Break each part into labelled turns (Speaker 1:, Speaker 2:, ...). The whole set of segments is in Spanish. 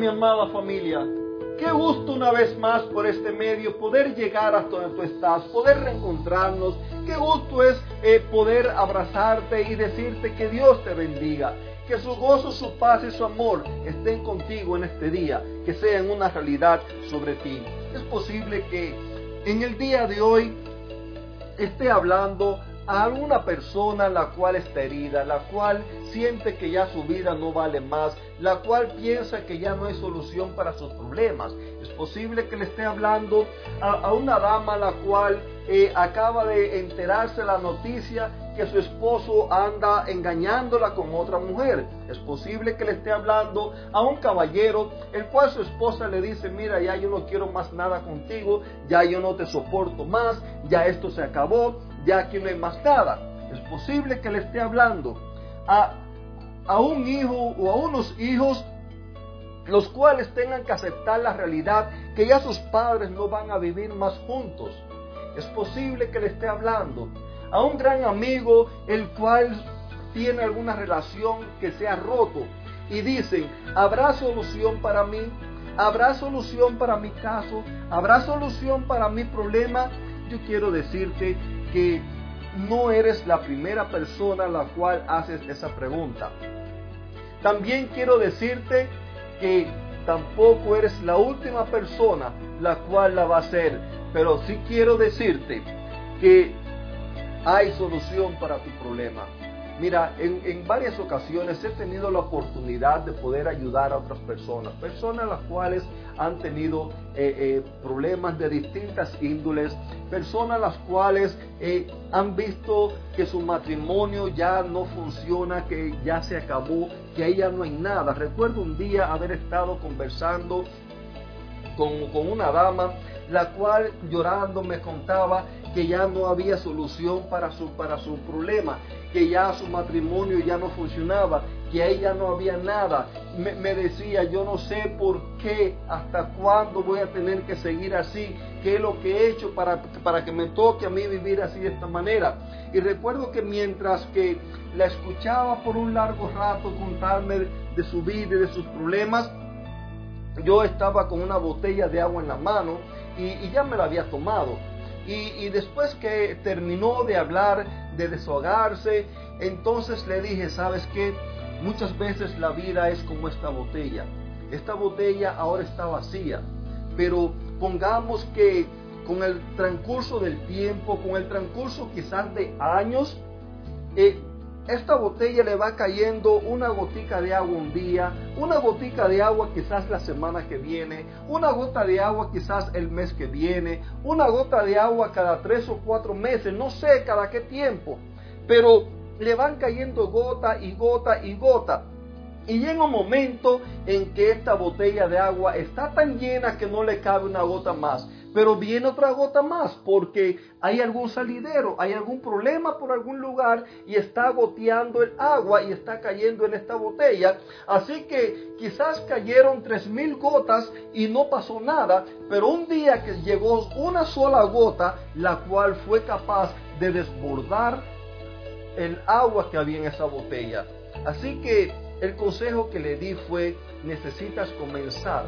Speaker 1: mi amada familia. Qué gusto una vez más por este medio poder llegar hasta donde tú estás, poder reencontrarnos. Qué gusto es eh, poder abrazarte y decirte que Dios te bendiga. Que su gozo, su paz y su amor estén contigo en este día, que sean una realidad sobre ti. Es posible que en el día de hoy esté hablando a alguna persona la cual está herida, la cual siente que ya su vida no vale más, la cual piensa que ya no hay solución para sus problemas. Es posible que le esté hablando a, una dama la cual eh, acaba de enterarse la noticia que su esposo anda engañándola con otra mujer. Es posible que le esté hablando a un caballero el cual su esposa le dice, mira, ya yo no quiero más nada contigo, ya yo no te soporto más, ya esto se acabó, ya hay más nada. Es posible que le esté hablando a, a un hijo o a unos hijos los cuales tengan que aceptar la realidad que ya sus padres no van a vivir más juntos. Es posible que le esté hablando a un gran amigo el cual tiene alguna relación que se ha roto y dicen, ¿habrá solución para mí? ¿Habrá solución para mi caso? ¿Habrá solución para mi problema? Yo quiero decirte que no eres la primera persona la cual haces esa pregunta. También quiero decirte que tampoco eres la última persona la cual la va a hacer, pero sí quiero decirte que hay solución para tu problema. Mira, en, varias ocasiones he tenido la oportunidad de poder ayudar a otras personas, personas las cuales han tenido eh, eh, problemas de distintas índoles, personas las cuales eh, han visto que su matrimonio ya no funciona, que ya se acabó, que ahí ya no hay nada. Recuerdo un día haber estado conversando con, con una dama la cual llorando me contaba que ya no había solución para su, para su problema, que ya su matrimonio ya no funcionaba, que ahí ya no había nada. Me, decía, yo no sé por qué, hasta cuándo voy a tener que seguir así, qué es lo que he hecho para, para que me toque a mí vivir así de esta manera. Y recuerdo que mientras que la escuchaba por un largo rato contarme de su vida y de sus problemas, yo estaba con una botella de agua en la mano y, ya me la había tomado. Y, después que terminó de hablar, de desahogarse, entonces le dije, ¿sabes qué? Muchas veces la vida es como esta botella. Esta botella ahora está vacía, pero pongamos que con el transcurso del tiempo, con el transcurso quizás de años, eh, esta botella le va cayendo una gotica de agua un día, una gotica de agua quizás la semana que viene, una gota de agua quizás el mes que viene, una gota de agua cada tres o cuatro meses, no sé cada qué tiempo, pero le van cayendo gota y gota y gota. Y llega un momento en que esta botella de agua está tan llena que no le cabe una gota más. Pero viene otra gota más porque hay algún salidero, hay algún problema por algún lugar y está goteando el agua y está cayendo en esta botella. Así que quizás cayeron tres mil gotas y no pasó nada, pero un día que llegó una sola gota, la cual fue capaz de desbordar el agua que había en esa botella. Así que el consejo que le di fue, necesitas comenzar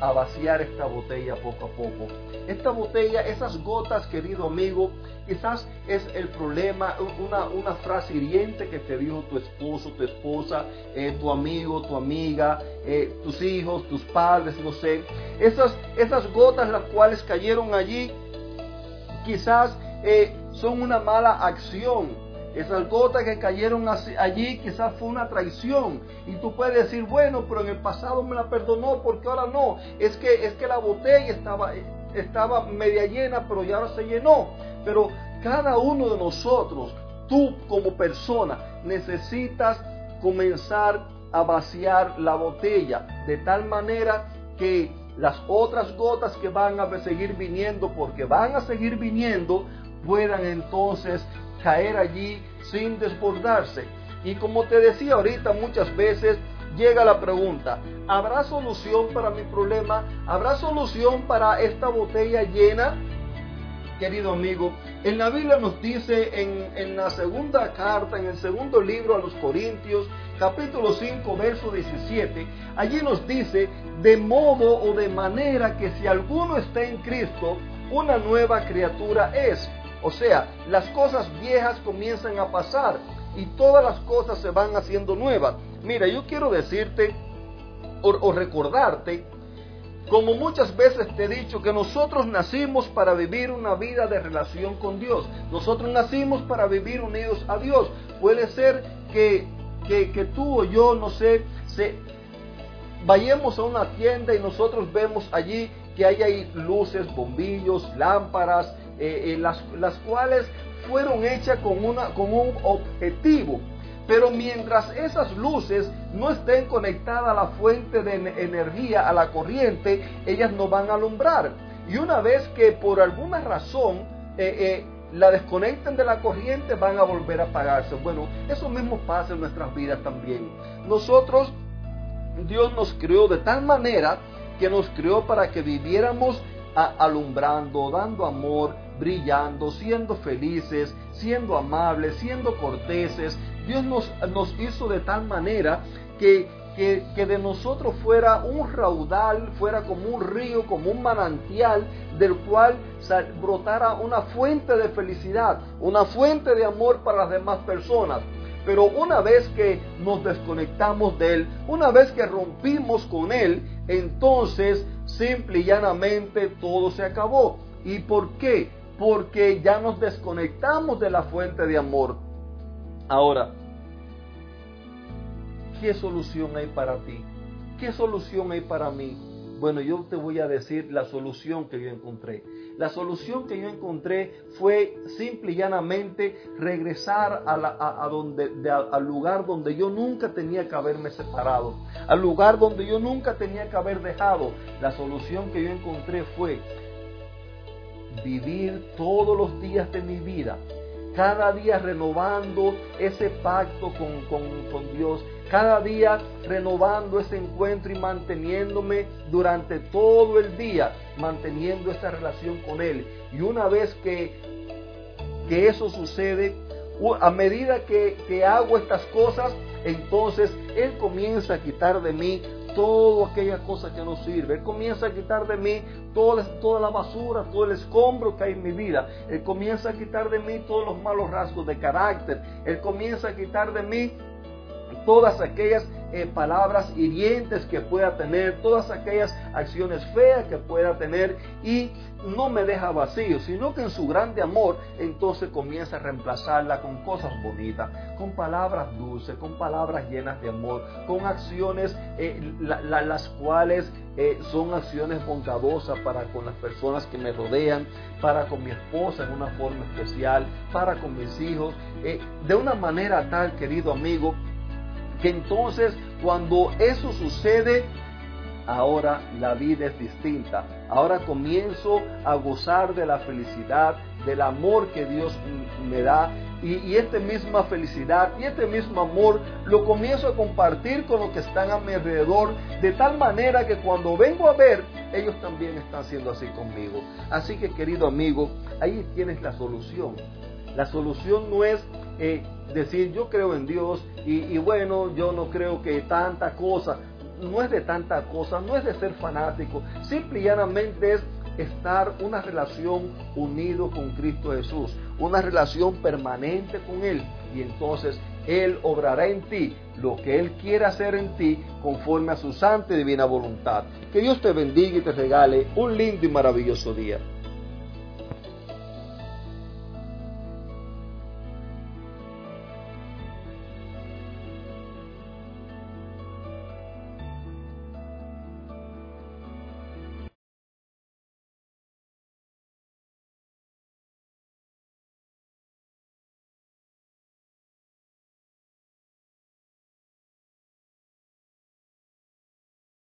Speaker 1: a vaciar esta botella poco a poco. Esta botella, esas gotas, querido amigo, quizás es el problema, una, una frase hiriente que te dijo tu esposo, tu esposa, eh, tu amigo, tu amiga, eh, tus hijos, tus padres, no sé. Esas, esas gotas las cuales cayeron allí, quizás eh, son una mala acción esas gotas que cayeron allí quizás fue una traición. Y tú puedes decir, bueno, pero en el pasado me la perdonó porque ahora no. Es que, es que la botella estaba, estaba media llena, pero ya ahora se llenó. Pero cada uno de nosotros, tú como persona, necesitas comenzar a vaciar la botella de tal manera que las otras gotas que van a seguir viniendo, porque van a seguir viniendo, puedan entonces caer allí sin desbordarse. Y como te decía ahorita, muchas veces llega la pregunta, ¿habrá solución para mi problema? ¿Habrá solución para esta botella llena? querido amigo, en la Biblia nos dice en, en, la segunda carta, en el segundo libro a los Corintios, capítulo 5, verso 17, allí nos dice, de modo o de manera que si alguno está en Cristo, una nueva criatura es. O sea, las cosas viejas comienzan a pasar y todas las cosas se van haciendo nuevas. Mira, yo quiero decirte o, recordarte, como muchas veces te he dicho, que nosotros nacimos para vivir una vida de relación con Dios. Nosotros nacimos para vivir unidos a Dios. Puede ser que, que, tú o yo, no sé, se, vayamos a una tienda y nosotros vemos allí que hay ahí luces, bombillos, lámparas, eh, eh, las, las cuales fueron hechas con, una, con un objetivo. Pero mientras esas luces no estén conectadas a la fuente de energía, a la corriente, ellas no van a alumbrar. Y una vez que por alguna razón eh, la desconecten de la corriente, van a volver a apagarse. Bueno, eso mismo pasa en nuestras vidas también. Nosotros, Dios nos creó de tal manera que nos creó para que viviéramos alumbrando, dando amor, brillando, siendo felices, siendo amables, siendo corteses. Dios nos, nos hizo de tal manera que, que, de nosotros fuera un raudal, fuera como un río, como un manantial del cual brotara una fuente de felicidad, una fuente de amor para las demás personas. Pero una vez que nos desconectamos de Él, una vez que rompimos con Él, entonces simple y llanamente todo se acabó. ¿Y por qué? Porque ya nos desconectamos de la fuente de amor. Ahora, ¿qué solución hay para ti? ¿Qué solución hay para mí? Bueno, yo te voy a decir la solución que yo encontré. La solución que yo encontré fue simple y llanamente regresar a, donde, al lugar donde yo nunca tenía que haberme separado, al lugar donde yo nunca tenía que haber dejado. La solución que yo encontré fue vivir todos los días de mi vida, cada día renovando ese pacto con, Dios, cada día renovando ese encuentro y manteniéndome durante todo el día, manteniendo esa relación con Él. Y una vez que, que eso sucede, a medida que, que hago estas cosas, entonces Él comienza a quitar de mí toda aquella cosa que no sirve. Él comienza a quitar de mí toda, toda la basura, todo el escombro que hay en mi vida. Él comienza a quitar de mí todos los malos rasgos de carácter. Él comienza a quitar de mí todas aquellas eh, palabras hirientes que pueda tener, todas aquellas acciones feas que pueda tener y no me deja vacío, sino que en su grande amor entonces comienza a reemplazarla con cosas bonitas, con palabras dulces, con palabras llenas de amor, con acciones eh, las cuales eh, son acciones bondadosas para con las personas que me rodean, para con mi esposa en una forma especial, para con mis hijos, de una manera tal, querido amigo, que entonces cuando eso sucede, ahora la vida es distinta. Ahora comienzo a gozar de la felicidad, del amor que Dios me da. Y, esta misma felicidad y este mismo amor lo comienzo a compartir con los que están a mi alrededor, de tal manera que cuando vengo a ver, ellos también están siendo así conmigo. Así que querido amigo, ahí tienes la solución. La solución no es decir yo creo en Dios y, bueno, yo no creo que tanta cosa, no es de tanta cosa, no es de ser fanático, simple y llanamente es estar una relación unido con Cristo Jesús, una relación permanente con Él y entonces Él obrará en ti lo que Él quiere hacer en ti conforme a su santa y divina voluntad. Que Dios te bendiga y te regale un lindo y maravilloso día.